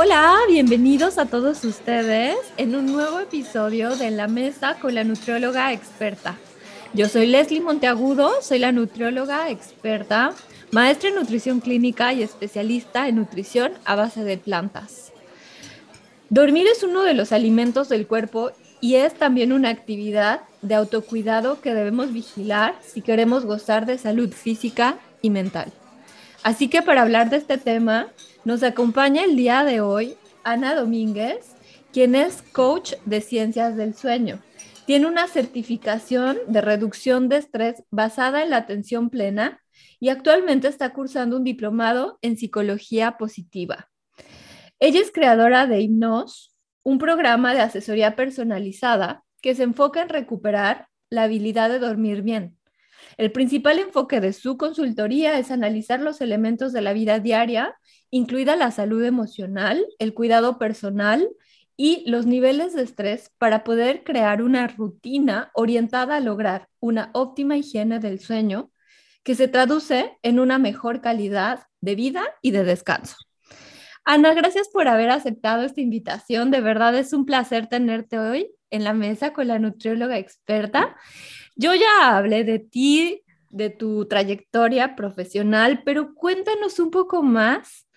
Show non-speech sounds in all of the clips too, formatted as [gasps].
Hola, bienvenidos a todos ustedes en un nuevo episodio de La Mesa con la nutrióloga experta. Yo soy Leslie Monteagudo, soy la nutrióloga experta, maestra en nutrición clínica y especialista en nutrición a base de plantas. Dormir es uno de los alimentos del cuerpo y es también una actividad de autocuidado que debemos vigilar si queremos gozar de salud física y mental. Así que para hablar de este tema, nos acompaña el día de hoy Ana Domínguez, quien es coach de ciencias del sueño. Tiene una certificación de reducción de estrés basada en la atención plena y actualmente está cursando un diplomado en psicología positiva. Ella es creadora de Hipnos, un programa de asesoría personalizada que se enfoca en recuperar la habilidad de dormir bien. El principal enfoque de su consultoría es analizar los elementos de la vida diaria incluida la salud emocional, el cuidado personal y los niveles de estrés para poder crear una rutina orientada a lograr una óptima higiene del sueño que se traduce en una mejor calidad de vida y de descanso. Ana, gracias por haber aceptado esta invitación. De verdad es un placer tenerte hoy en la mesa con la nutrióloga experta. Yo ya hablé de ti, de tu trayectoria profesional, pero cuéntanos un poco más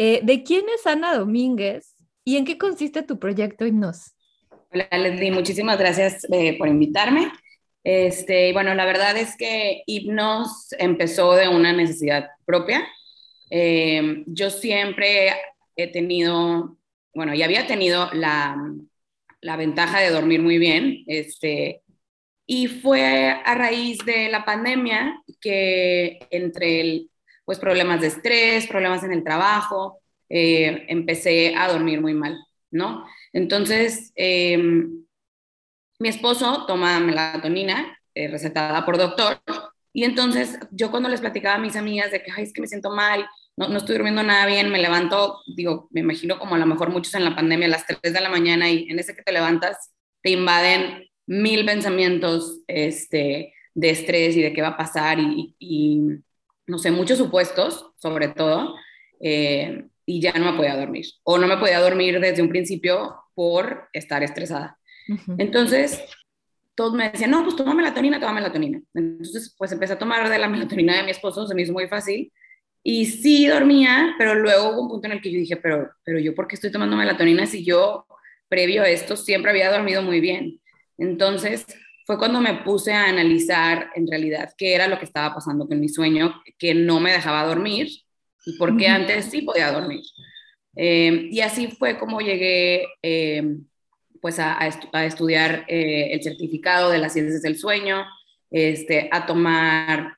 eh, ¿De quién es Ana Domínguez y en qué consiste tu proyecto Hipnos? Hola Leslie, muchísimas gracias eh, por invitarme. Este, bueno, la verdad es que Hipnos empezó de una necesidad propia. Eh, yo siempre he tenido, bueno, y había tenido la, la ventaja de dormir muy bien, este, y fue a raíz de la pandemia que entre el pues problemas de estrés, problemas en el trabajo, eh, empecé a dormir muy mal, ¿no? Entonces, em, mi esposo toma melatonina eh, recetada por doctor y entonces yo cuando les platicaba a mis amigas de que, ay, es que me siento mal, no, no estoy durmiendo nada bien, me levanto, digo, me imagino como a lo mejor muchos en la pandemia a las 3 de la mañana y en ese que te levantas te invaden mil pensamientos este, de estrés y de qué va a pasar y, y no sé, muchos supuestos, sobre todo, eh, y ya no me podía dormir. O no me podía dormir desde un principio por estar estresada. Entonces, todos me decían, no, pues toma melatonina, toma melatonina. Entonces, pues empecé a tomar de la melatonina de mi esposo, se me hizo muy fácil. Y sí dormía, pero luego hubo un punto en el que yo dije, pero, pero yo, ¿por qué estoy tomando melatonina si yo, previo a esto, siempre había dormido muy bien? Entonces, fue cuando me puse a analizar en realidad qué era lo que estaba pasando con mi sueño, que no me dejaba dormir y por qué antes sí podía dormir. Eh, y así fue como llegué eh, pues a, estudiar eh, el certificado de las ciencias del sueño, este, a tomar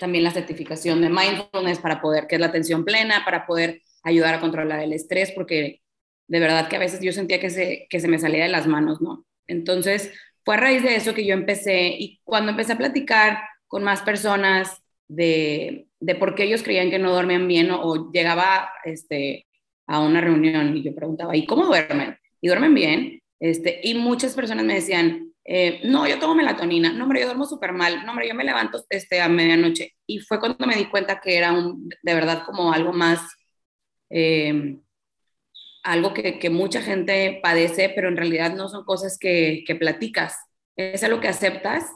también la certificación de mindfulness para poder, que es la atención plena, para poder ayudar a controlar el estrés, porque de verdad que a veces yo sentía que se, que se me salía de las manos, ¿no? Entonces, fue a raíz de eso que yo empecé y cuando empecé a platicar con más personas de, de por qué ellos creían que no dormían bien o, llegaba este, a una reunión y yo preguntaba, ¿y cómo duermen? ¿Y duermen bien? Este, y muchas personas me decían, eh, no, yo tomo melatonina, no, hombre, yo duermo súper mal, no, hombre, yo me levanto este, a medianoche. Y fue cuando me di cuenta que era un, de verdad como algo más eh, algo que, mucha gente padece, pero en realidad no son cosas que, que platicas, es algo que aceptas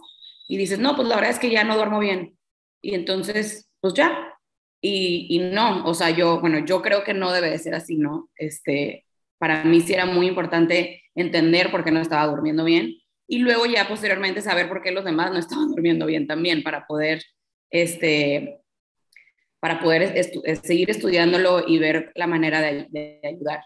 y dices, no, pues la verdad es que ya no duermo bien. Y entonces, pues ya. Y, y, no, o sea, yo, bueno, yo creo que no debe de ser así, ¿no? Este, para mí sí era muy importante entender por qué no estaba durmiendo bien y luego ya posteriormente saber por qué los demás no estaban [laughs] durmiendo bien también para poder, este, para poder seguir estudiándolo y ver la manera de, de ayudar.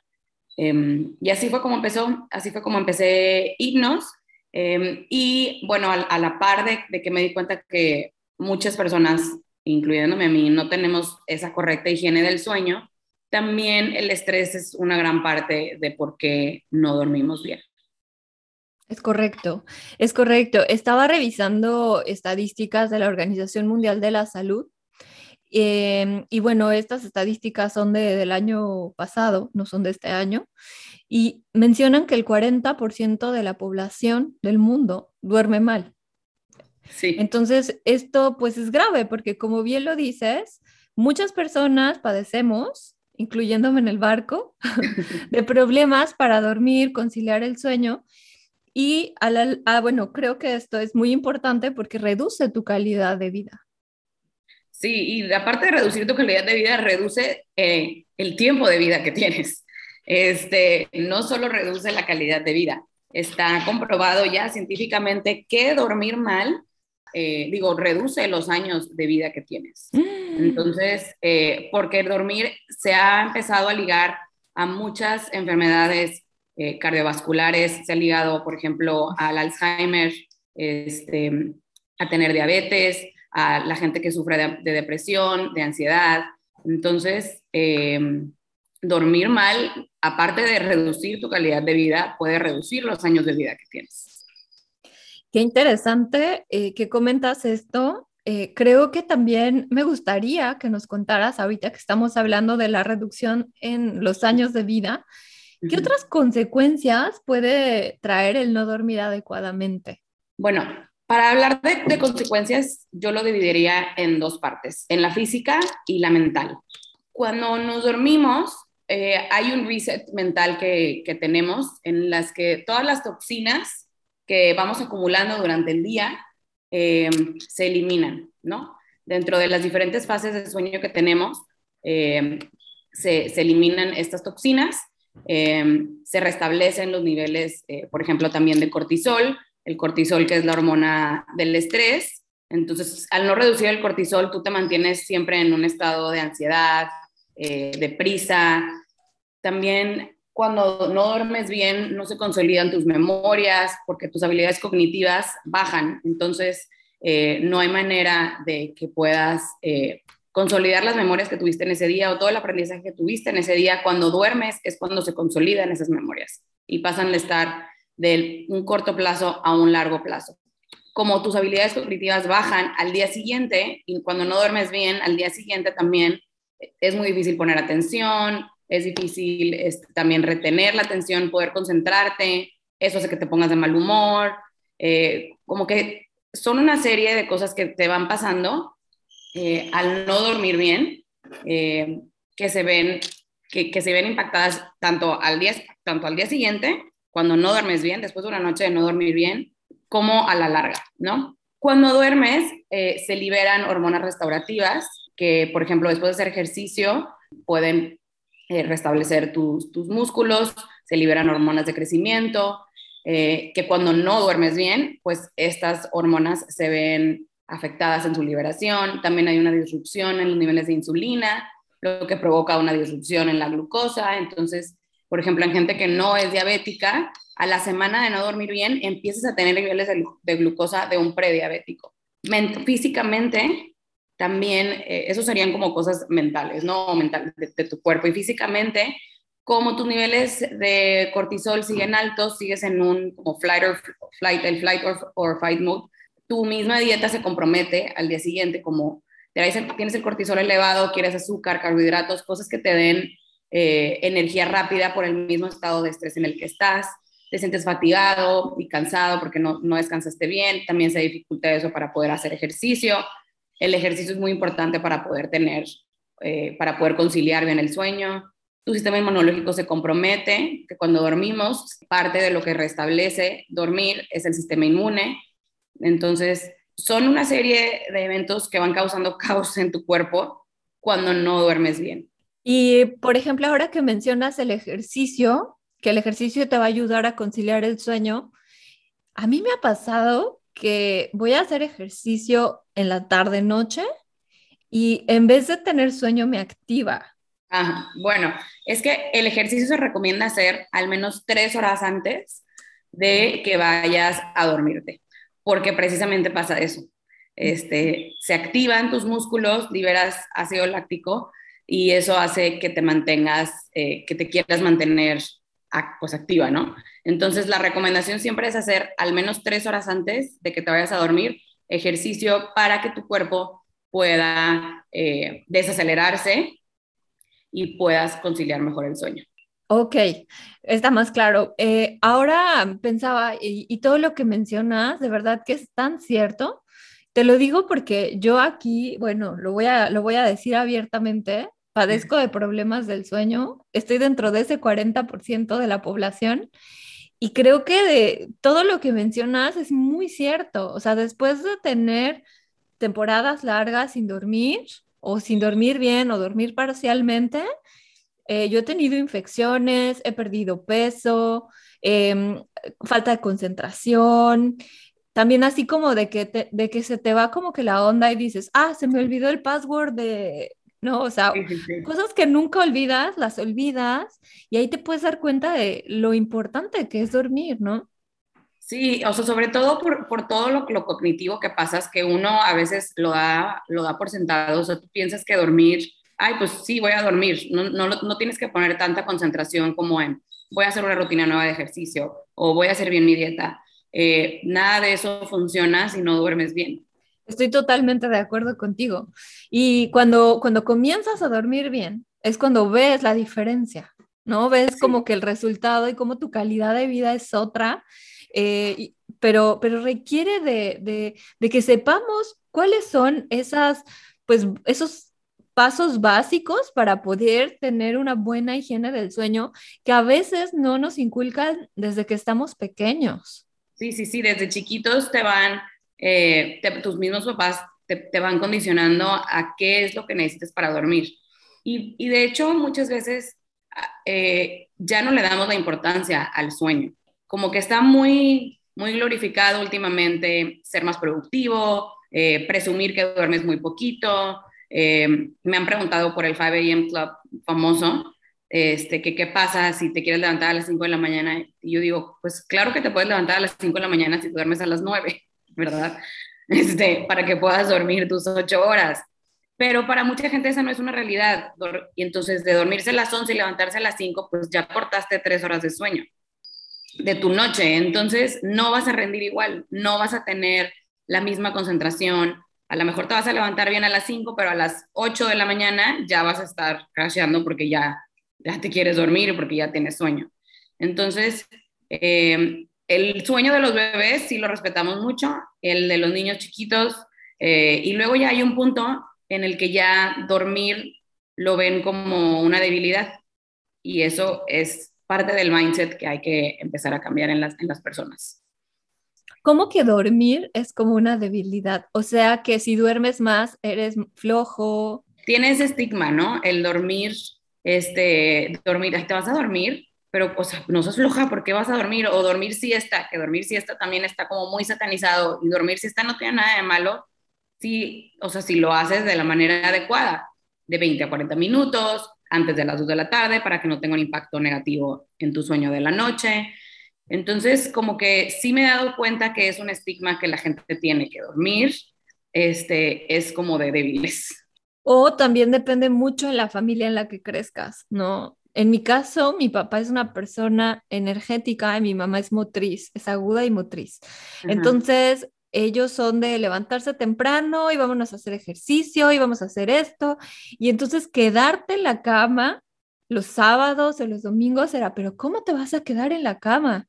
Em, y así fue como empezó, así fue como empecé Hipnos. Em, y bueno, a, la par de, que me di cuenta que muchas personas, incluyéndome a mí, no tenemos esa correcta higiene del sueño, también el estrés es una gran parte de por qué no dormimos bien. Es correcto, es correcto. Estaba revisando estadísticas de la Organización Mundial de la Salud Em, y bueno, estas estadísticas son de, del año pasado, no son de este año, y mencionan que el 40% de la población del mundo duerme mal. Sí. Entonces, esto pues es grave porque como bien lo dices, muchas personas padecemos incluyéndome en el barco, [laughs] de problemas para dormir, conciliar el sueño. Y, a bueno, creo que esto es muy importante porque reduce tu calidad de vida. Sí, y aparte de reducir tu calidad de vida, reduce eh, el tiempo de vida que tienes. [laughs] Este, no solo reduce la calidad de vida, está comprobado ya científicamente que dormir mal, eh, digo, reduce los años de vida que tienes. Mm. Entonces, eh, porque dormir se ha empezado a ligar a muchas enfermedades cardiovasculares, se ha ligado, por ejemplo, al Alzheimer, este, a tener diabetes, a la gente que sufre de, depresión, de ansiedad. Entonces, em, dormir mal, aparte de reducir tu calidad de vida, puede reducir los años de vida que tienes. Qué interesante eh, que comentas esto. Eh, creo que también me gustaría que nos contaras, ahorita que estamos hablando de la reducción en los años de vida, ¿qué otras consecuencias puede traer el no dormir adecuadamente? Bueno, para hablar de, consecuencias, yo lo dividiría en dos partes, en la física y la mental. Cuando nos dormimos, eh, hay un reset mental que, tenemos en las que todas las toxinas que vamos acumulando durante el día eh, se eliminan, ¿no? Dentro de las diferentes fases de sueño que tenemos, eh, se, se, eliminan estas toxinas, se restablecen los niveles, por ejemplo, también de cortisol, el cortisol, que es la hormona del estrés. Entonces, al no reducir el cortisol, tú te mantienes siempre en un estado de ansiedad, eh, de prisa. También cuando no duermes bien, no se consolidan tus memorias porque tus habilidades cognitivas bajan. Entonces, eh, no hay manera de que puedas eh, consolidar las memorias que tuviste en ese día o todo el aprendizaje que tuviste en ese día. Cuando duermes es cuando se consolidan esas memorias y pasan a estar de un corto plazo a un largo plazo. Como tus habilidades cognitivas bajan al día siguiente y cuando no duermes bien, al día siguiente también es muy difícil poner atención, es difícil este, también retener la atención, poder concentrarte, eso hace que te pongas de mal humor, eh, como que son una serie de cosas que te van pasando eh, al no dormir bien, eh, que, se ven, que, se ven impactadas tanto al, día, tanto al día siguiente cuando no duermes bien, después de una noche de no dormir bien, como a la larga, ¿no? Cuando duermes, eh, se liberan hormonas restaurativas que, por ejemplo, después de hacer ejercicio, pueden eh, restablecer tus, tus, músculos, se liberan hormonas de crecimiento, eh, que cuando no duermes bien, pues estas hormonas se ven afectadas en su liberación. También hay una disrupción en los niveles de insulina, lo que provoca una disrupción en la glucosa. Entonces, por ejemplo, en gente que no es diabética, a la semana de no dormir bien, empiezas a tener niveles de, glucosa de un prediabético. físicamente, también, eh, eso serían como cosas mentales, ¿no? Mentales de, tu cuerpo. Y físicamente, como tus niveles de cortisol siguen altos, sigues en un como flight or, flight, el flight or, fight mode, tu misma dieta se compromete al día siguiente, como tienes el cortisol elevado, quieres azúcar, carbohidratos, cosas que te den eh, energía rápida por el mismo estado de estrés en el que estás, te sientes fatigado y cansado porque no, no descansaste bien, también se dificulta eso para poder hacer ejercicio. El ejercicio es muy importante para poder tener, eh, para poder conciliar bien el sueño. Tu sistema inmunológico se compromete, que cuando dormimos, parte de lo que restablece dormir es el sistema inmune. Entonces, son una serie de eventos que van causando [laughs] caos en tu cuerpo cuando no duermes bien. Y, por ejemplo, ahora que mencionas el ejercicio, que el ejercicio te va a ayudar a conciliar el sueño, a mí me ha pasado que voy a hacer ejercicio en la tarde noche y en vez de tener sueño me activa. Ah, bueno, es que el ejercicio se recomienda hacer al menos tres horas antes de que vayas a dormirte, porque precisamente pasa eso. Este, se activan tus músculos, liberas ácido láctico y eso hace que te mantengas, eh, que te quieras mantener pues, activa, ¿no? Entonces la recomendación siempre es hacer al menos tres horas antes de que te vayas a dormir ejercicio para que tu cuerpo pueda eh, desacelerarse y puedas conciliar mejor el sueño. Ok, está más claro. Eh, ahora pensaba, y, y, todo lo que mencionas, de verdad que es tan cierto. Te lo digo porque yo aquí, bueno, lo voy a, lo voy a decir abiertamente, padezco de problemas del sueño, estoy dentro de ese 40% de la población y creo que de todo lo que mencionas es muy cierto. O sea, después de tener temporadas largas sin dormir o sin dormir bien o dormir parcialmente, eh, yo he tenido infecciones, he perdido peso, em, falta de concentración, también así como de que, de que se te va como que la onda y dices, ah, se me olvidó el password de, ¿no? O sea, cosas que nunca olvidas, las olvidas y ahí te puedes dar cuenta de lo importante que es dormir, ¿no? Sí, o sea, sobre todo por, por todo lo, lo, cognitivo que pasas, que uno a veces lo da, lo da por sentado, o sea, tú piensas que dormir, ay, pues sí, voy a dormir, no, no, no tienes que poner tanta concentración como en, voy a hacer una rutina nueva de ejercicio o voy a hacer bien mi dieta. Eh, nada de eso funciona si no duermes bien. Estoy totalmente de acuerdo contigo. Y cuando, cuando comienzas a dormir bien, es cuando ves la diferencia, ¿no? Ves como que el resultado y cómo tu calidad de vida es otra, eh, pero, pero requiere de, de, de, que sepamos cuáles son esas, pues, esos pasos básicos para poder tener una buena higiene del sueño que a veces no nos inculcan desde que estamos pequeños. Sí, sí, sí, desde chiquitos te van eh, tus mismos papás te, van condicionando a qué es lo que necesitas para dormir. Y, de hecho, muchas veces eh, ya no le damos la importancia al sueño. Como que está muy, muy glorificado últimamente ser más productivo, eh, presumir que duermes muy poquito. me han preguntado por el 5 a.m. Club famoso, este, que qué pasa si te quieres levantar a las 5 de la mañana. Y yo digo, pues claro que te puedes levantar a las 5 de la mañana si duermes a las 9. ¿Verdad? [laughs] Este, para que puedas dormir tus ocho horas. Pero para mucha gente esa no es una realidad. Y entonces de dormirse a las 11 y levantarse a las 5, pues ya cortaste tres horas de sueño de tu noche. Entonces no vas a rendir igual, no vas a tener la misma concentración. A lo mejor te vas a levantar bien a las 5, pero a las 8 de la mañana ya vas a estar crasheando porque ya, ya te quieres dormir, porque ya tienes sueño. Entonces, eh, el sueño de los bebés sí lo respetamos mucho, el de los niños chiquitos, eh, y luego ya hay un punto en el que ya dormir lo ven como una debilidad, y eso es parte del mindset que hay que empezar a cambiar en las, en las personas. ¿Cómo que dormir es como una debilidad? O sea, que si duermes más, eres flojo. Tiene ese estigma, ¿no? El dormir, este, dormir, te vas a dormir, pero, o sea, no sos floja, ¿por qué vas a dormir? O dormir siesta, que dormir siesta también está como muy satanizado, y dormir siesta no tiene nada de malo, si, o sea, si lo haces de la manera adecuada, de 20 a 40 minutos, antes de las 2 de la tarde, para que no tenga un impacto negativo en tu sueño de la noche. Entonces, como que sí me he dado cuenta que es un estigma que la gente tiene que dormir, este, es como de débiles. O también depende mucho en la familia en la que crezcas, ¿no? En mi caso, mi papá es una persona energética y mi mamá es motriz, es aguda y motriz. Entonces, ellos son de levantarse temprano y vámonos a hacer ejercicio y vamos a hacer esto. Y entonces quedarte en la cama los sábados o los domingos era, pero ¿cómo te vas a quedar en la cama?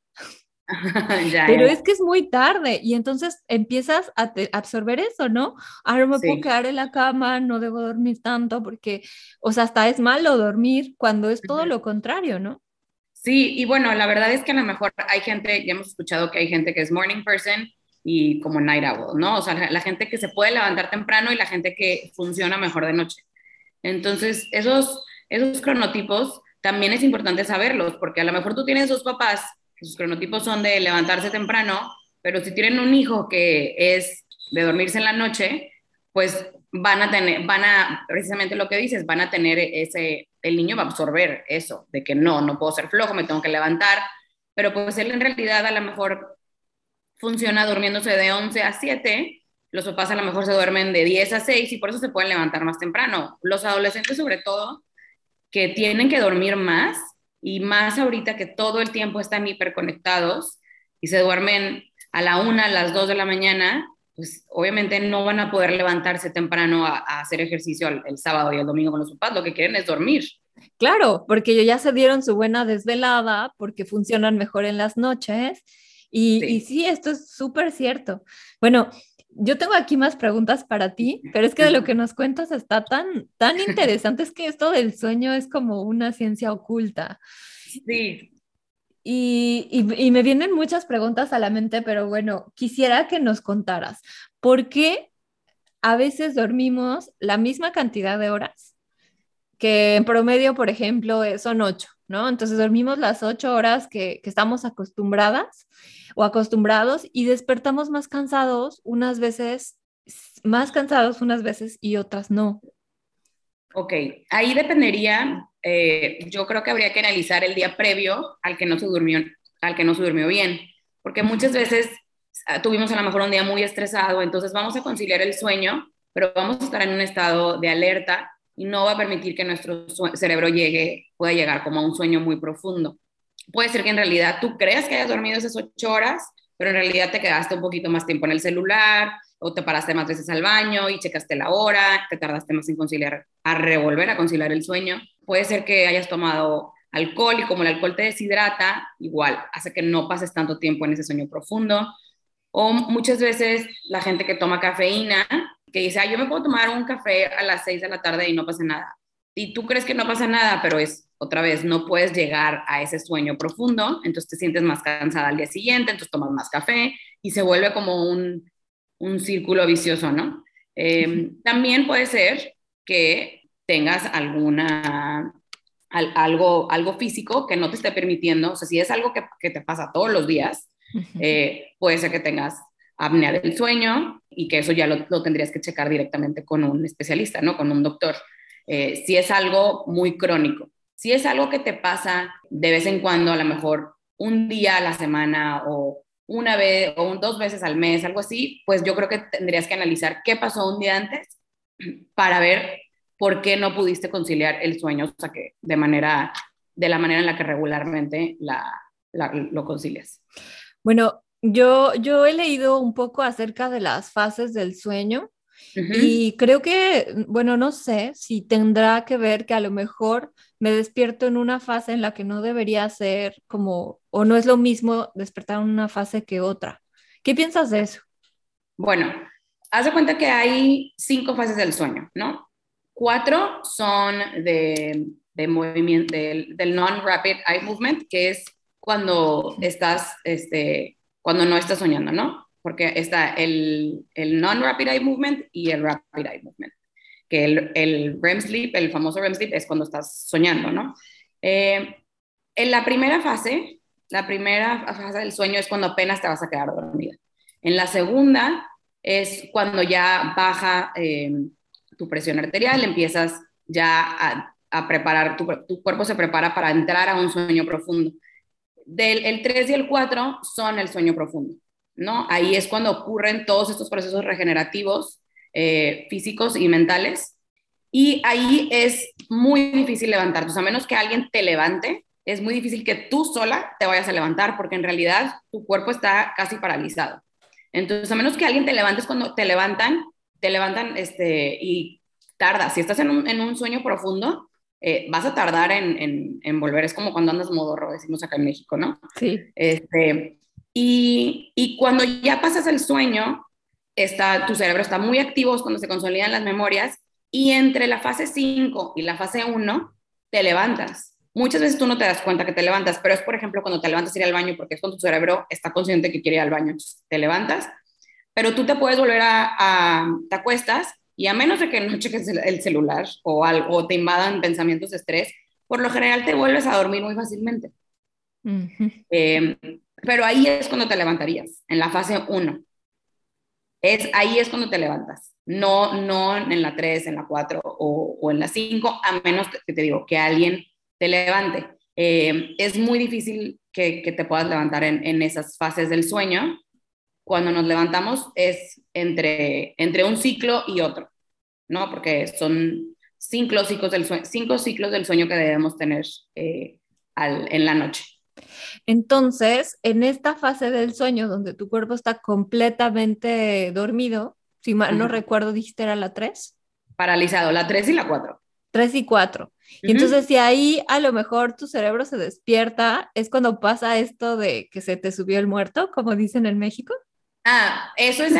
[laughs] Pero es que es muy tarde y entonces empiezas a absorber eso, ¿no? Ahora me puedo quedar en la cama, no debo dormir tanto porque, o sea, hasta es malo dormir cuando es todo lo contrario, ¿no? Sí, y bueno, la verdad es que a lo mejor hay gente, ya hemos escuchado que hay gente que es morning person y como night owl, ¿no? O sea, la, la gente que se puede levantar temprano y la gente que funciona mejor de noche. Entonces, esos, esos cronotipos también es importante saberlos, porque a lo mejor tú tienes dos papás sus cronotipos son de levantarse temprano, pero si tienen un hijo que es de dormirse en la noche, pues van a tener, van a, precisamente lo que dices, van a tener ese, el niño va a absorber eso, de que no, no puedo ser flojo, me tengo que levantar, pero pues él en realidad a lo mejor funciona durmiéndose de 11 a 7, los papás a lo mejor se duermen de 10 a 6 y por eso se pueden levantar más temprano. Los adolescentes sobre todo, que tienen que dormir más, y más ahorita que todo el tiempo están hiperconectados y se duermen a la una, a las dos de la mañana, pues obviamente no van a poder levantarse temprano a, hacer ejercicio el, sábado y el domingo con los papás, lo que quieren es dormir. Claro, porque ellos ya se dieron su buena desvelada, porque funcionan mejor en las noches. Y sí, y sí esto es súper cierto. Bueno, yo tengo aquí más preguntas para ti, pero es que de lo que nos cuentas está tan, tan interesante, es que esto del sueño es como una ciencia oculta. Sí. Y, y, me vienen muchas preguntas a la mente, pero bueno, quisiera que nos contaras, ¿por qué a veces dormimos la misma cantidad de horas? Que en promedio, por ejemplo, eh, son ocho, ¿no? Entonces dormimos las ocho horas que, estamos acostumbradas o acostumbrados y despertamos más cansados unas veces, más cansados unas veces y otras no. Ok, ahí dependería, eh, yo creo que habría que analizar el día previo al que no se durmió, al que no se durmió bien, porque muchas veces ah, tuvimos a lo mejor un día muy estresado, entonces vamos a conciliar el sueño, pero vamos a estar en un estado de alerta y no va a permitir que nuestro cerebro llegue, pueda llegar como a un sueño muy profundo puede ser que en realidad tú creas que hayas dormido esas ocho horas, pero en realidad te quedaste un poquito más tiempo en el celular o te paraste más veces al baño y checaste la hora, te tardaste más en conciliar, a revolver a conciliar el sueño. Puede ser que hayas tomado alcohol y como el alcohol te deshidrata, igual hace que no pases tanto tiempo en ese sueño profundo. O muchas veces la gente que toma cafeína, que dice, yo me puedo tomar un café a las seis de la tarde y no pasa nada. Y tú crees que no pasa nada, pero es otra vez, no puedes llegar a ese sueño profundo, entonces te sientes más cansada al día siguiente, entonces tomas más café y se vuelve como un, un círculo vicioso, ¿no? Em, también puede ser que tengas alguna, algo, algo físico que no te esté permitiendo, o sea, si es algo que, que te pasa todos los días, eh, puede ser que tengas apnea del sueño y que eso ya lo, lo, tendrías que checar directamente con un especialista, ¿no? Con un doctor. Eh, si es algo muy crónico. Si es algo que te pasa de vez en cuando, a lo mejor un día a la semana o una vez o dos veces al mes, algo así, pues yo creo que tendrías que analizar qué pasó un día antes para ver por qué no pudiste conciliar el sueño, o sea, que de manera, de la manera en la que regularmente la, lo concilias. Bueno, yo, yo he leído un poco acerca de las fases del sueño y creo que, bueno, no sé si tendrá que ver que a lo mejor me despierto en una fase en la que no debería ser como, o no es lo mismo despertar en una fase que otra. ¿Qué piensas de eso? Bueno, haz de cuenta que hay cinco fases del sueño, ¿no? Cuatro son de, de movimiento, del, del non-rapid eye movement, que es cuando estás, este, cuando no estás soñando, ¿no? porque está el, non-rapid eye movement y el rapid eye movement, que el, REM sleep, el famoso REM sleep, es cuando estás soñando, ¿no? Eh, en la primera fase, la primera fase del sueño es cuando apenas te vas a quedar dormida. En la segunda es cuando ya baja eh, tu presión arterial, empiezas ya a, preparar, tu, cuerpo se prepara para entrar a un sueño profundo. Del el 3 y el 4 son el sueño profundo. ¿no? Ahí es cuando ocurren todos estos procesos regenerativos eh, físicos y mentales. Y ahí es muy difícil levantarte. a menos que alguien te levante, es muy difícil que tú sola te vayas a levantar, porque en realidad tu cuerpo está casi paralizado. Entonces, a menos que alguien te levantes cuando te levantan, te levantan este, y tarda. Si estás en un, sueño profundo, eh, vas a tardar en, en, volver. Es como cuando andas modorro, decimos acá en México, ¿no? Sí. Este, y, y cuando ya pasas el sueño, está, tu cerebro está muy activo, es cuando se consolidan las memorias, y entre la fase 5 y la fase 1 te levantas. Muchas veces tú no te das cuenta que te levantas, pero es por ejemplo cuando te levantas a ir al baño, porque es cuando tu cerebro está consciente que quiere ir al baño, te levantas, pero tú te puedes volver a, a te acuestas y a menos de que no cheques el celular o algo, o te invadan pensamientos de estrés, por lo general te vuelves a dormir muy fácilmente. eh, pero ahí es cuando te levantarías, en la fase 1. Es, ahí es cuando te levantas, no, no en la 3, en la 4 o, o en la 5, a menos que te digo que alguien te levante. Eh, es muy difícil que, que te puedas levantar en, en, esas fases del sueño. Cuando nos levantamos es entre, entre un ciclo y otro, ¿no? Porque son cinco ciclos del sueño, cinco ciclos del sueño que debemos tener eh, al, en la noche. Entonces, en esta fase del sueño donde tu cuerpo está completamente dormido, si mal no recuerdo, dijiste era la 3. Paralizado, la 3 y la 4. 3 y 4. Y entonces si ahí a lo mejor tu cerebro se despierta, es cuando pasa esto de que se te subió el muerto, como dicen en México. Ah, eso es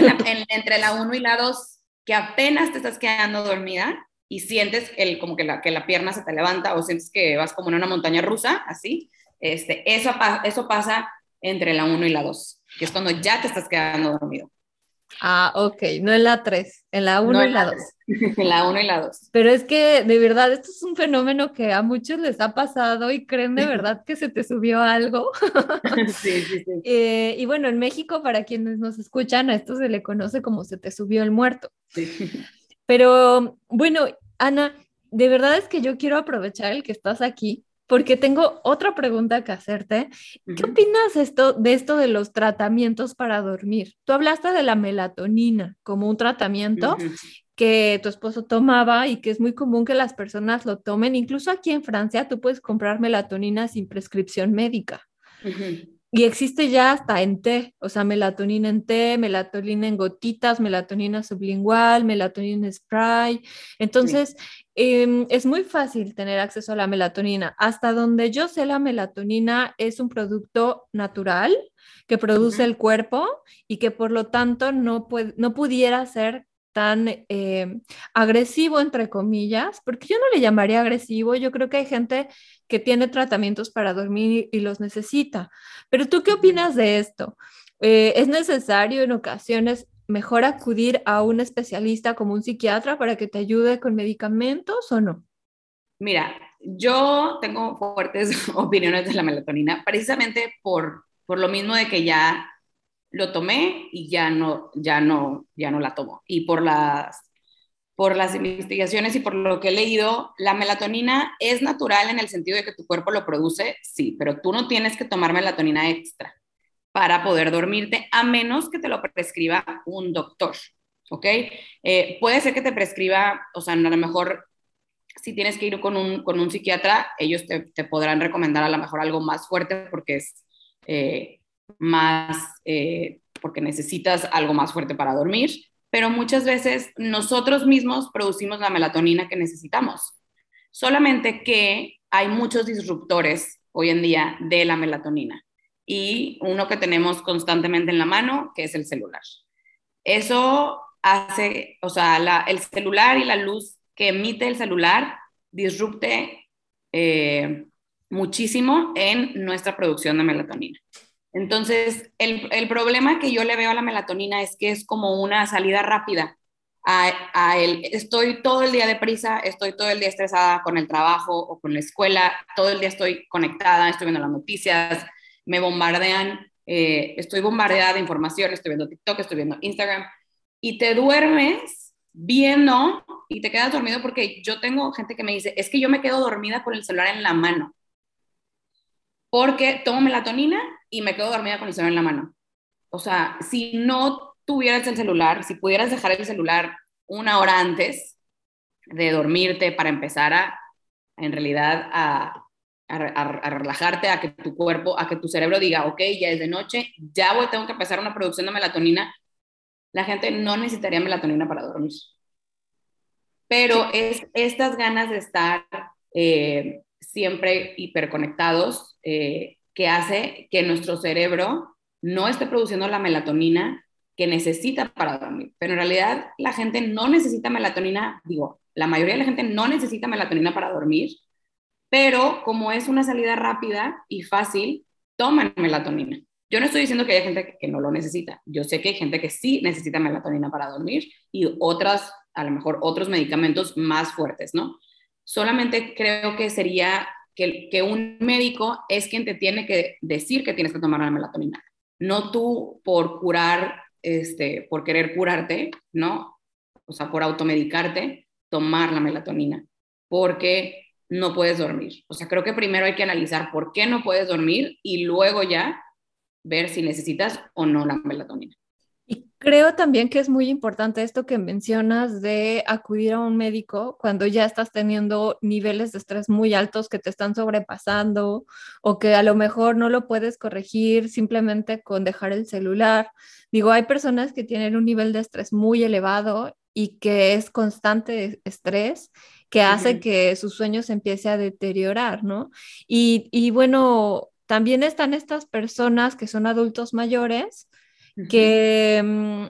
entre la 1 y la 2, que apenas te estás quedando dormida y sientes el, como que la, que la pierna se te levanta o sientes que vas como en una montaña rusa, así. Este, eso, eso pasa entre la 1 y la 2, que es cuando ya te estás quedando dormido. Ah, ok, no en la 3, en la 1 y la 2. En la 1 [laughs] y la 2. Pero es que de verdad esto es un fenómeno que a muchos les ha pasado y creen de [laughs] verdad que se te subió algo. [laughs] sí, sí, sí. Eh, y bueno, en México, para quienes nos escuchan, a esto se le conoce como se te subió el muerto. Sí. Pero bueno, Ana, de verdad es que yo quiero aprovechar el que estás aquí porque tengo otra pregunta que hacerte. ¿Qué opinas esto, de esto de los tratamientos para dormir? Tú hablaste de la melatonina como un tratamiento que tu esposo tomaba y que es muy común que las personas lo tomen. Incluso aquí en Francia tú puedes comprar melatonina sin prescripción médica. Y existe ya hasta en té, o sea, melatonina en té, melatonina en gotitas, melatonina sublingual, melatonina spray. Entonces, em, es muy fácil tener acceso a la melatonina. Hasta donde yo sé, la melatonina es un producto natural que produce el cuerpo y que por lo tanto no, puede, no pudiera ser tan eh, agresivo, entre comillas, porque yo no le llamaría agresivo, yo creo que hay gente que tiene tratamientos para dormir y, los necesita. Pero tú qué opinas de esto? Eh, ¿Es necesario en ocasiones mejor acudir a un especialista como un psiquiatra para que te ayude con medicamentos o no? Mira, yo tengo fuertes [laughs] opiniones de la melatonina, precisamente por, por lo mismo de que ya lo tomé y ya no, ya no, ya no la tomo. Y por las, por las investigaciones y por lo que he leído, la melatonina es natural en el sentido de que tu cuerpo lo produce, sí, pero tú no tienes que tomar melatonina extra para poder dormirte, a menos que te lo prescriba un doctor, ¿ok? Eh, puede ser que te prescriba, o sea, a lo mejor si tienes que ir con un, con un psiquiatra, ellos te, te, podrán recomendar a lo mejor algo más fuerte porque es... Eh, más, eh, porque necesitas algo más fuerte para dormir, pero muchas veces nosotros mismos producimos la melatonina que necesitamos. Solamente que hay muchos disruptores hoy en día de la melatonina y uno que tenemos constantemente en la mano, que es el celular. Eso hace, o sea, el celular y la luz que emite el celular disrupte eh, muchísimo en nuestra producción de melatonina. Entonces, el, problema que yo le veo a la melatonina es que es como una salida rápida a, el, estoy todo el día deprisa, estoy todo el día estresada con el trabajo o con la escuela, todo el día estoy conectada, estoy viendo las noticias, me bombardean, eh, estoy bombardeada de información, estoy viendo TikTok, estoy viendo Instagram, y te duermes viendo y te quedas dormido porque yo tengo gente que me dice, es que yo me quedo dormida con el celular en la mano, porque tomo melatonina y me quedo dormida con el celular en la mano. O sea, si no tuvieras el celular, si pudieras dejar el celular una hora antes de dormirte para empezar a, en realidad, a, a, relajarte, a que tu cuerpo, a que tu cerebro diga, ok, ya es de noche, ya voy, tengo que empezar una producción de melatonina, la gente no necesitaría melatonina para dormir. Pero es estas ganas de estar eh, siempre hiperconectados eh, que hace que nuestro cerebro no esté produciendo la melatonina que necesita para dormir. Pero en realidad la gente no necesita melatonina, digo, la mayoría de la gente no necesita melatonina para dormir, pero como es una salida rápida y fácil, toman melatonina. Yo no estoy diciendo que haya gente que no lo necesita. Yo sé que hay gente que sí necesita melatonina para dormir y otras, a lo mejor otros medicamentos más fuertes, ¿no? Solamente creo que sería que, que un médico es quien te tiene que decir que tienes que tomar la melatonina, no tú por curar, este, por querer curarte, ¿no? O sea, por automedicarte, tomar la melatonina, porque no puedes dormir. O sea, creo que primero hay que analizar por qué no puedes dormir y luego ya ver si necesitas o no la melatonina. Creo también que es muy importante esto que mencionas de acudir a un médico cuando ya estás teniendo niveles de estrés muy altos que te están sobrepasando o que a lo mejor no lo puedes corregir simplemente con dejar el celular. Digo, hay personas que tienen un nivel de estrés muy elevado y que es constante estrés que hace que su sueño se empiece a deteriorar, ¿no? Y, y bueno, también están estas personas que son adultos mayores que mm,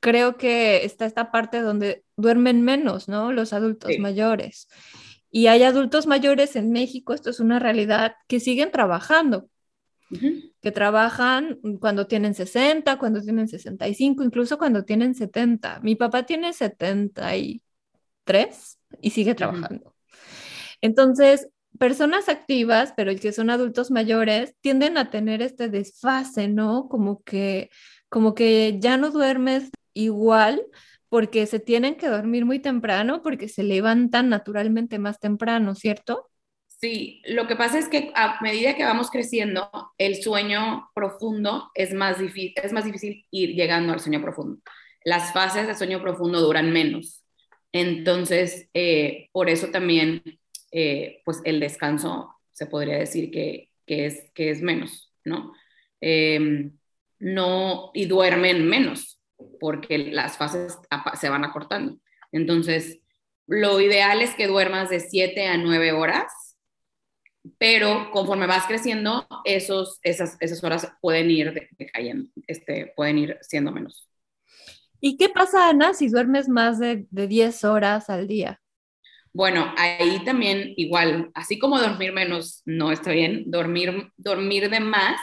creo que está esta parte donde duermen menos, ¿no? Los adultos mayores. Y hay adultos mayores en México, esto es una realidad, que siguen trabajando, que trabajan cuando tienen 60, cuando tienen 65, incluso cuando tienen 70. Mi papá tiene 73 y sigue trabajando. Entonces, personas activas, pero que son adultos mayores, tienden a tener este desfase, ¿no? Como que, como que ya no duermes igual porque se tienen que dormir muy temprano porque se levantan naturalmente más temprano, ¿cierto? Sí, lo que pasa es que a medida que vamos creciendo, el sueño profundo es más difícil, es más difícil ir llegando al sueño profundo. Las fases de sueño profundo duran menos. Entonces, eh, por eso también, eh, pues el descanso se podría decir que, es, que es menos, ¿no? Em, no, y duermen menos, porque las fases se van acortando. Entonces, lo ideal es que duermas de 7 a 9 horas, pero conforme vas creciendo, esos, esas, esas horas pueden ir decayendo, este, pueden ir siendo menos. ¿Y qué pasa, Ana, si duermes más de, de 10 horas al día? Bueno, ahí también igual, así como dormir menos no está bien, dormir, dormir de más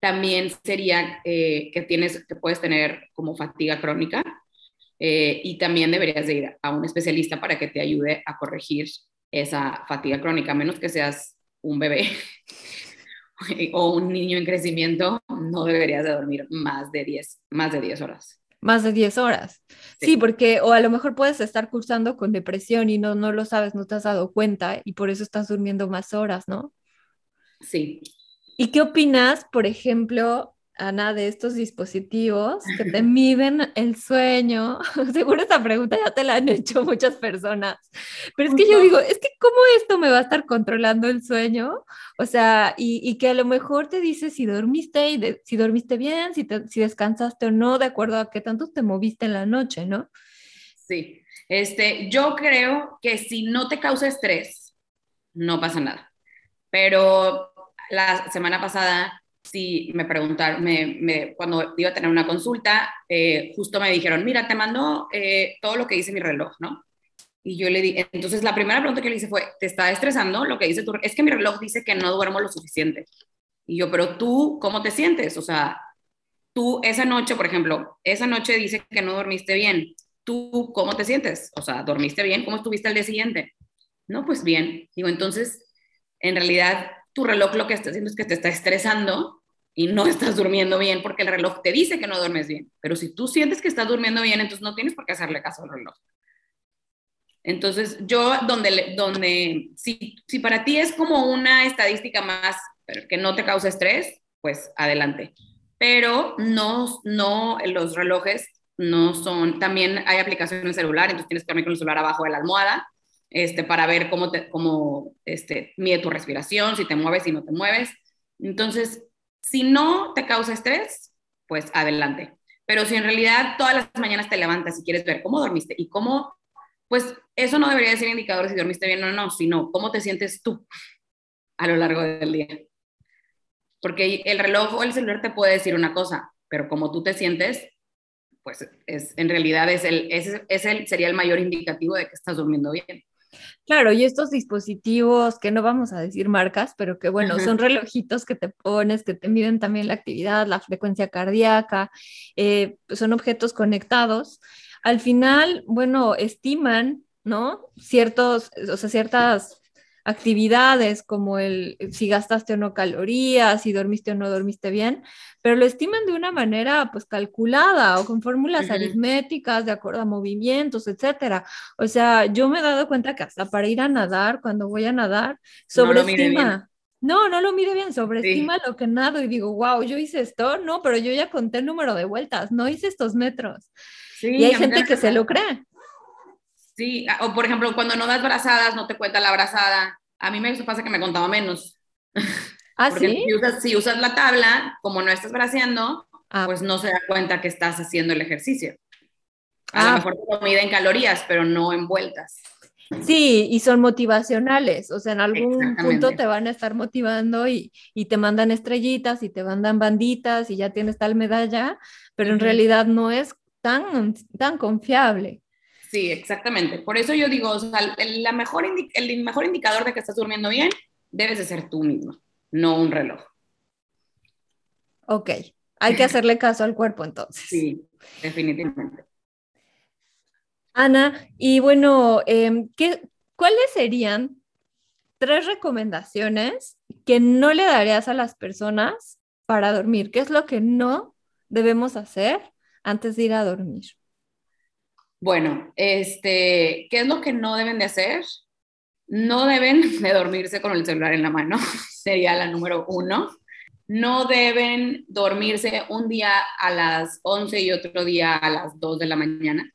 también sería eh, que tienes, que puedes tener como fatiga crónica eh, y también deberías de ir a un especialista para que te ayude a corregir esa fatiga crónica, a menos que seas un bebé [laughs] o un niño en crecimiento, no deberías de dormir más de 10, más de 10 horas. Más de 10 horas. Sí. porque o a lo mejor puedes estar cursando con depresión y no, no lo sabes, no te has dado cuenta y por eso estás durmiendo más horas, ¿no? Sí, ¿Y qué opinas, por ejemplo, Ana, de estos dispositivos que te miden el sueño? [laughs] Seguro esta pregunta ya te la han hecho muchas personas, pero es que yo digo, es que ¿cómo esto me va a estar controlando el sueño? O sea, y, que a lo mejor te dice si dormiste y si dormiste bien, si, si descansaste o no, de acuerdo a qué tanto te moviste en la noche, ¿no? Sí, este, yo creo que si no te causa estrés, no pasa nada. Pero la semana pasada, sí, me preguntaron, me, cuando iba a tener una consulta, eh, justo me dijeron, mira, te mando eh, todo lo que dice mi reloj, ¿no? Y yo le di, entonces la primera pregunta que le hice fue, ¿te está estresando lo que dice tu Es que mi reloj dice que no duermo lo suficiente. Y yo, pero tú, ¿cómo te sientes? O sea, tú esa noche, por ejemplo, esa noche dice que no dormiste bien. ¿Tú cómo te sientes? O sea, ¿dormiste bien? ¿Cómo estuviste al día siguiente? No, pues bien. Digo, entonces, en realidad, tu reloj lo que está haciendo es que te está estresando y no estás durmiendo bien porque el reloj te dice que no duermes bien. Pero si tú sientes que estás durmiendo bien, entonces no tienes por qué hacerle caso al reloj. Entonces, yo, donde, donde si, si para ti es como una estadística más que no te causa estrés, pues adelante. Pero no, no, los relojes no son, también hay aplicaciones celular, entonces tienes que dormir con el celular abajo de la almohada este, para ver cómo, te, cómo este, mide tu respiración, si te mueves, y no te mueves. Entonces, si no te causa estrés, pues adelante. Pero si en realidad todas las mañanas te levantas y quieres ver cómo dormiste y cómo, pues eso no debería ser indicador si dormiste bien o no, sino cómo te sientes tú a lo largo del día. Porque el reloj o el celular te puede decir una cosa, pero como tú te sientes, pues es, en realidad es el, es, es sería el mayor indicativo de que estás durmiendo bien. Claro, y estos dispositivos que no vamos a decir marcas, pero que bueno, son relojitos que te pones, que te miden también la actividad, la frecuencia cardíaca, eh, son objetos conectados. Al final, bueno, estiman, ¿no? Ciertos, o sea, ciertas actividades como el si gastaste o no calorías, si dormiste o no dormiste bien, pero lo estiman de una manera pues calculada o con fórmulas aritméticas de acuerdo a movimientos, etcétera. O sea, yo me he dado cuenta que hasta para ir a nadar, cuando voy a nadar, sobreestima. No, no, lo mide bien, sobreestima lo que nado y digo, wow, yo hice esto, no, pero yo ya conté el número de vueltas, no hice estos metros. y hay gente que se lo cree. Sí, o por ejemplo, cuando no das brazadas, no te cuenta la brazada. A mí me pasa que me contaba menos. ¿Ah, [laughs] sí? Si usas, la tabla, como no estás braceando, ah. pues no se da cuenta que estás haciendo el ejercicio. A lo ah. mejor te lo mide en calorías, pero no en vueltas. Sí, y son motivacionales, o sea, en algún punto te van a estar motivando y, te mandan estrellitas y te mandan banditas y ya tienes tal medalla, pero en realidad no es tan, tan confiable. Sí, exactamente. Por eso yo digo, o sea, el, la mejor el mejor indicador de que estás durmiendo bien debes de ser tú mismo, no un reloj. Ok, hay que [laughs] hacerle caso al cuerpo entonces. Sí, definitivamente. Ana, y bueno, em, ¿cuáles serían tres recomendaciones que no le darías a las personas para dormir? ¿Qué es lo que no debemos hacer antes de ir a dormir? Bueno, este, ¿qué es lo que no deben de hacer? No deben [laughs] de dormirse con el celular en la mano, [laughs] sería la número uno. No deben dormirse un día a las 11 y otro día a las 2 de la mañana.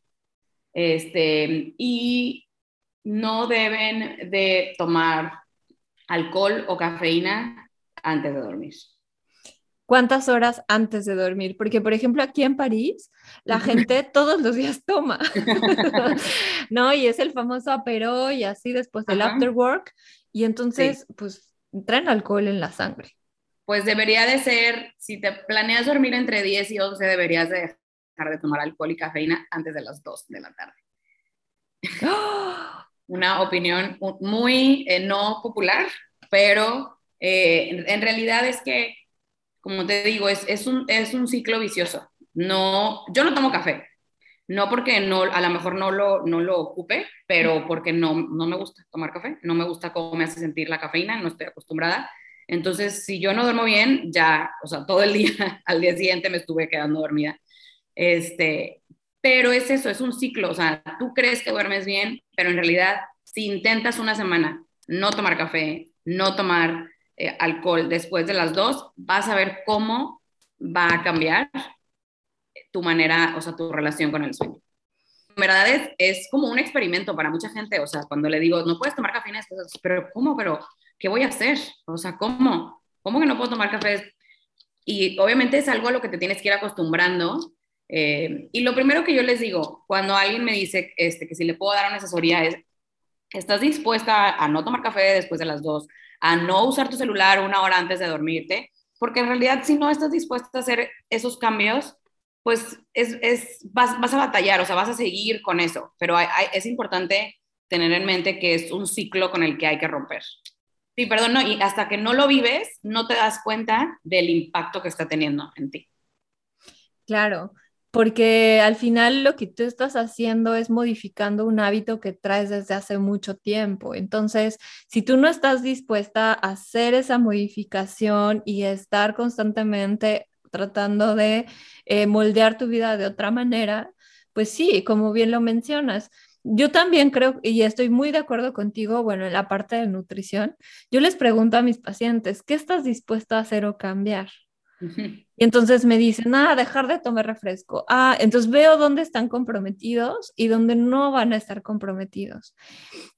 Este, y no deben de tomar alcohol o cafeína antes de dormir. ¿Cuántas horas antes de dormir? Porque, por ejemplo, aquí en París, la gente todos los días [laughs] toma, [laughs] ¿no? Y es el famoso apero y así después del after work. Y entonces, pues, traen alcohol en la sangre. Pues debería de ser, si te planeas dormir entre 10 y 11, deberías de de tomar alcohol y cafeína antes de las 2 de la tarde. [gasps] Una opinión muy eh, no popular, pero eh, en, realidad es que, como te digo, es, es, un, es un ciclo vicioso. No, yo no tomo café, no porque no, a lo mejor no lo, no lo ocupe, pero porque no, no me gusta tomar café, no me gusta cómo me hace sentir la cafeína, no estoy acostumbrada. Entonces, si yo no duermo bien, ya, o sea, todo el [laughs] día, al día siguiente me estuve quedando dormida. Este, pero es eso, es un ciclo, o sea, tú crees que duermes bien, pero en realidad si intentas una semana no tomar café, no tomar eh, alcohol después de las dos, vas a ver cómo va a cambiar tu manera, o sea, tu relación con el sueño. En verdad es, es como un experimento para mucha gente, o sea, cuando le digo, no puedes tomar café, pero ¿cómo? Pero, ¿qué voy a hacer? O sea, ¿cómo? ¿Cómo que no puedo tomar café? Y obviamente es algo a lo que te tienes que ir acostumbrando, eh, y lo primero que yo les digo, cuando alguien me dice este, que si le puedo dar una asesoría es, ¿estás dispuesta a no tomar café después de las dos? A no usar tu celular una hora antes de dormirte? Porque en realidad si no estás dispuesta a hacer esos cambios, pues es, es vas, vas, a batallar, o sea, vas a seguir con eso. Pero es importante tener en mente que es un ciclo con el que hay que romper. Sí, perdón, no, y hasta que no lo vives, no te das cuenta del impacto que está teniendo en ti. Claro, porque al final lo que tú estás haciendo es modificando un hábito que traes desde hace mucho tiempo. Entonces, si tú no estás dispuesta a hacer esa modificación y estar constantemente tratando de eh, moldear tu vida de otra manera, pues sí, como bien lo mencionas. Yo también creo, y estoy muy de acuerdo contigo, bueno, en la parte de nutrición, yo les pregunto a mis pacientes, ¿qué estás dispuesta a hacer o cambiar? Y entonces me dicen, ah, dejar de tomar refresco. Ah, entonces veo dónde están comprometidos y dónde no van a estar comprometidos.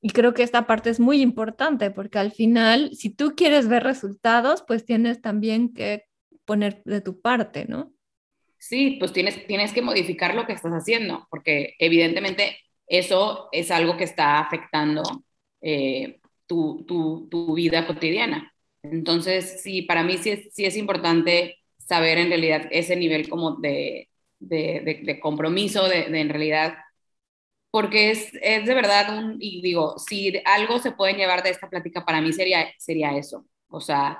Y creo que esta parte es muy importante porque al final, si tú quieres ver resultados, pues tienes también que poner de tu parte, ¿no? Sí, pues tienes, tienes que modificar lo que estás haciendo, porque evidentemente eso es algo que está afectando eh, tu, tu, tu vida cotidiana. Entonces, sí, para mí sí es, sí es importante saber en realidad ese nivel como de, de, compromiso, de, en realidad, porque es, es, de verdad un, y digo, si algo se pueden llevar de esta plática, para mí sería, sería eso. O sea,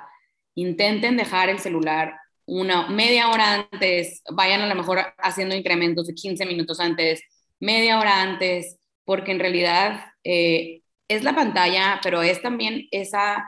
intenten dejar el celular una media hora antes, vayan a lo mejor haciendo incrementos de 15 minutos antes, media hora antes, porque en realidad eh, es la pantalla, pero es también esa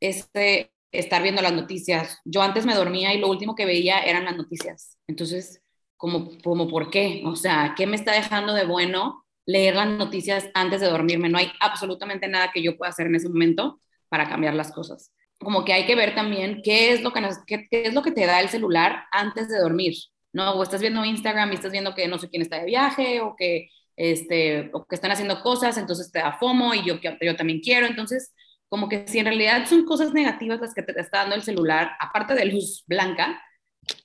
este, estar viendo las noticias. Yo antes me dormía y lo último que veía eran las noticias. Entonces, como, como ¿por qué? O sea, ¿qué me está dejando de bueno leer las noticias antes de dormirme? No hay absolutamente nada que yo pueda hacer en ese momento para cambiar las cosas. Como que hay que ver también qué es lo que, es lo que te da el celular antes de dormir. ¿no? O estás viendo Instagram y estás viendo que no sé quién está de viaje o que, este, o que están haciendo cosas, entonces te da FOMO y yo, yo también quiero. Entonces, como que si en realidad son cosas negativas las que te está dando el celular, aparte de luz blanca,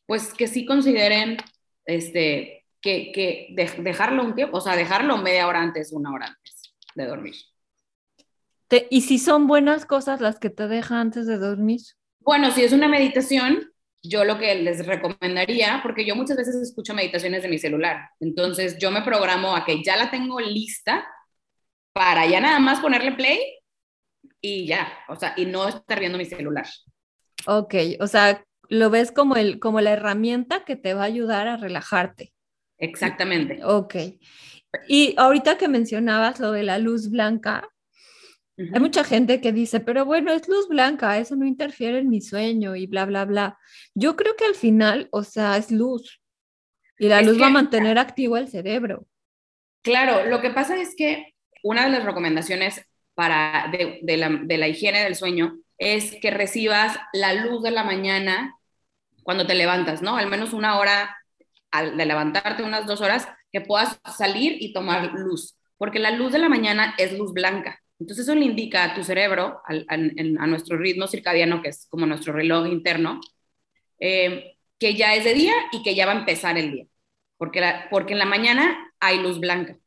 pues que sí consideren este, que, que dejarlo un tiempo, o sea, dejarlo media hora antes, una hora antes de dormir. ¿Y si son buenas cosas las que te deja antes de dormir? Bueno, si es una meditación, yo lo que les recomendaría, porque yo muchas veces escucho meditaciones de mi celular, entonces yo me programo a que ya la tengo lista para ya nada más ponerle play y ya, o sea, y no estar viendo mi celular. Ok, o sea, lo ves como, el, como la herramienta que te va a ayudar a relajarte. Exactamente. Ok. Y ahorita que mencionabas lo de la luz blanca, hay mucha gente que dice, pero bueno, es luz blanca, eso no interfiere en mi sueño y bla, bla, bla. Yo creo que al final, o sea, es luz y la luz va a mantener activo el cerebro. Claro, lo que pasa es que una de las recomendaciones para de, la, de la higiene del sueño es que recibas la luz de la mañana cuando te levantas, ¿no? Al menos una hora de levantarte, unas dos horas, que puedas salir y tomar luz, porque la luz de la mañana es luz blanca. Entonces eso le indica a tu cerebro, a, nuestro ritmo circadiano, que es como nuestro reloj interno, eh, que ya es de día y que ya va a empezar el día, porque, porque en la mañana hay luz blanca.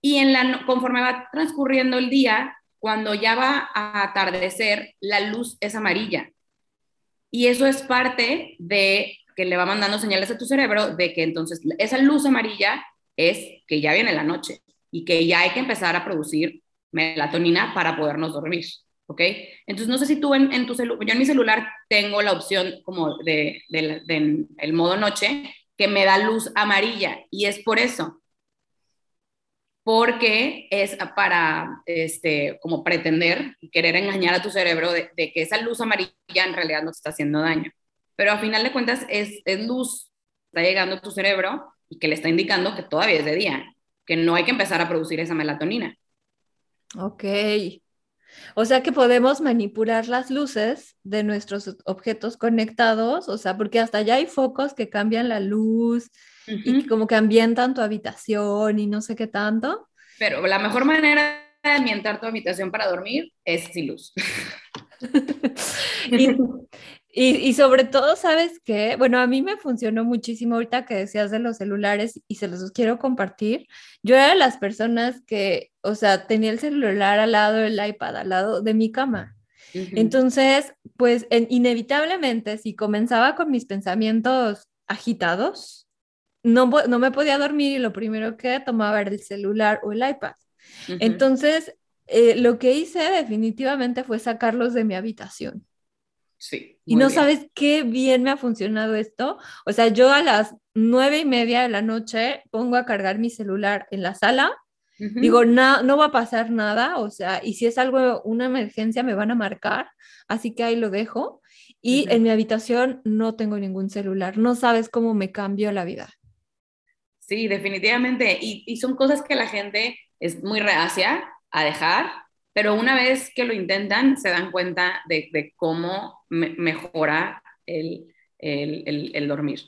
Y en la, conforme va transcurriendo el día, cuando ya va a atardecer, la luz es amarilla. Y eso es parte de que le va mandando señales a tu cerebro de que entonces esa luz amarilla es que ya viene la noche y que ya hay que empezar a producir melatonina para podernos dormir, ¿ok? Entonces, no sé si tú en, tu celular, yo en mi celular tengo la opción como de, el modo noche que me da luz amarilla y es por eso, porque es para, este, como pretender querer engañar a tu cerebro de, que esa luz amarilla en realidad no te está haciendo daño. Pero a final de cuentas es, es luz, está llegando a tu cerebro y que le está indicando que todavía es de día, que no hay que empezar a producir esa melatonina. Ok. O sea que podemos manipular las luces de nuestros objetos conectados, o sea, porque hasta ya hay focos que cambian la luz y como que ambientan tu habitación y no sé qué tanto. Pero la mejor manera de ambientar tu habitación para dormir es sin luz. [laughs] y, y, sobre todo, ¿sabes qué? Bueno, a mí me funcionó muchísimo ahorita que decías de los celulares y se los quiero compartir. Yo era de las personas que, o sea, tenía el celular al lado del iPad, al lado de mi cama. Entonces, pues inevitablemente, si comenzaba con mis pensamientos agitados, no, no me podía dormir y lo primero que tomaba era el celular o el iPad. Entonces, eh, lo que hice definitivamente fue sacarlos de mi habitación. Sí. Y no sabes qué bien me ha funcionado esto. O sea, yo a las nueve y media de la noche pongo a cargar mi celular en la sala. Digo, no, no va a pasar nada. O sea, y si es algo, una emergencia, me van a marcar. Así que ahí lo dejo. Y en mi habitación no tengo ningún celular. No sabes cómo me cambió la vida. Sí, definitivamente. Y, son cosas que la gente es muy reacia a dejar pero una vez que lo intentan, se dan cuenta de, cómo mejora el, dormir.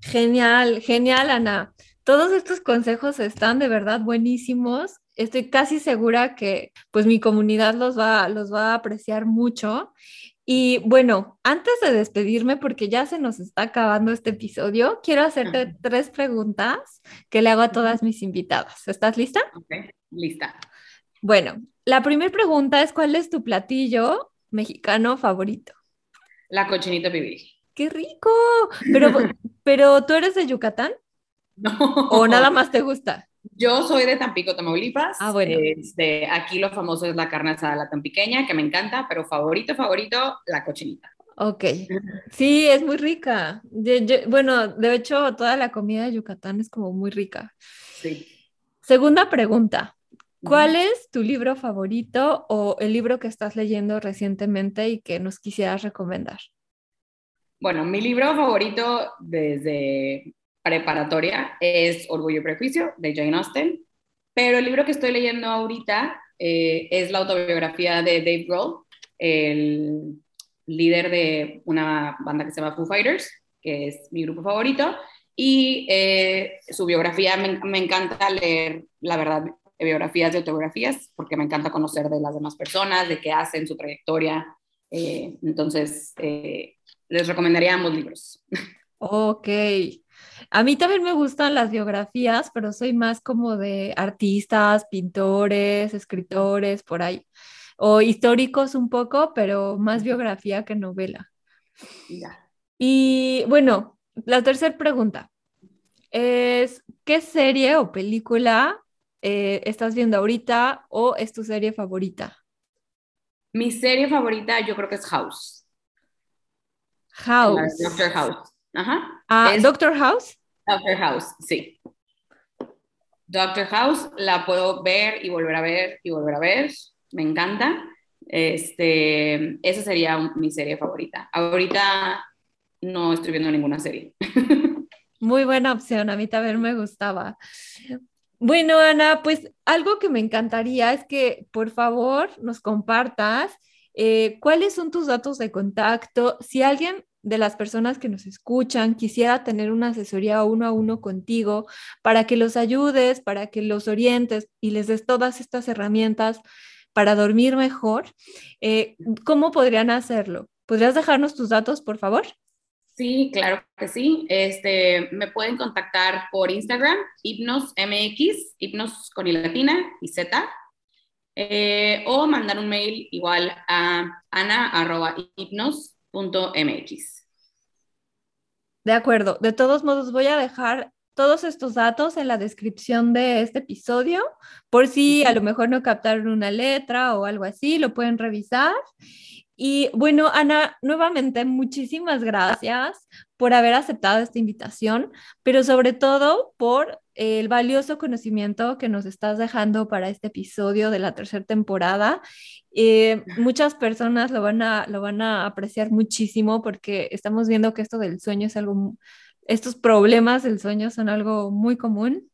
Genial, genial, Ana. Todos estos consejos están de verdad buenísimos. Estoy casi segura que pues mi comunidad los va, los va a apreciar mucho. Y bueno, antes de despedirme, porque ya se nos está acabando este episodio, quiero hacerte tres preguntas que le hago a todas mis invitadas. ¿Estás lista? Ok, lista. Bueno, la primera pregunta es, ¿cuál es tu platillo mexicano favorito? La cochinita pibil. ¡Qué rico! Pero, [laughs] pero ¿tú eres de Yucatán? No. ¿O nada más te gusta? Yo soy de Tampico, Tamaulipas. Ah, bueno. Este, aquí lo famoso es la carne asada, la tampiqueña, que me encanta, pero favorito, favorito, la cochinita. Ok. Sí, es muy rica. bueno, de hecho, toda la comida de Yucatán es como muy rica. Sí. Segunda pregunta. ¿Cuál es tu libro favorito o el libro que estás leyendo recientemente y que nos quisieras recomendar? Bueno, mi libro favorito desde preparatoria es Orgullo y Prejuicio de Jane Austen, pero el libro que estoy leyendo ahorita eh, es la autobiografía de Dave Grohl, el líder de una banda que se llama Foo Fighters, que es mi grupo favorito, y eh, su biografía me, me, encanta leer, la verdad, biografías y autobiografías, porque me encanta conocer de las demás personas, de qué hacen, su trayectoria. Eh, entonces, les recomendaría ambos libros. [laughs] Ok. A mí también me gustan las biografías, pero soy más como de artistas, pintores, escritores, por ahí. O históricos un poco, pero más biografía que novela. Y bueno, la tercera pregunta es, ¿qué serie o película eh, estás viendo ahorita o es tu serie favorita? Mi serie favorita yo creo que es House. House. Doctor House. Ajá. Ah, Doctor House. Doctor House, sí. Doctor House la puedo ver y volver a ver y volver a ver. Me encanta. Este, esa sería mi serie favorita. Ahorita no estoy viendo ninguna serie. [laughs] Muy buena opción, a mí también me gustaba. Bueno, Ana, pues algo que me encantaría es que por favor nos compartas eh, cuáles son tus datos de contacto. Si alguien de las personas que nos escuchan quisiera tener una asesoría uno a uno contigo para que los ayudes, para que los orientes y les des todas estas herramientas para dormir mejor, eh, ¿cómo podrían hacerlo? ¿Podrías dejarnos tus datos, por favor? Sí, claro que sí. Este, me pueden contactar por Instagram, hipnosmx, hipnos y latina y z, eh, o mandar un mail igual a ana.hipnos.mx. De acuerdo. De todos modos, voy a dejar todos estos datos en la descripción de este episodio, por si a lo mejor no captaron una letra o algo así, lo pueden revisar. Y bueno, Ana, nuevamente muchísimas gracias por haber aceptado esta invitación, pero sobre todo por el valioso conocimiento que nos estás dejando para este episodio de la tercera temporada. Eh, muchas personas lo van, a, lo van a apreciar muchísimo porque estamos viendo que esto del sueño es algo, estos problemas del sueño son algo muy común.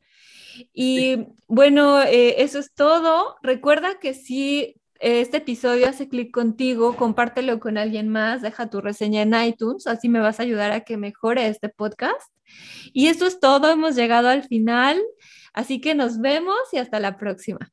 Y bueno, eh, eso es todo. Recuerda que si este episodio hace clic contigo, compártelo con alguien más, deja tu reseña en iTunes, así me vas a ayudar a que mejore este podcast. Y eso es todo, hemos llegado al final, así que nos vemos y hasta la próxima.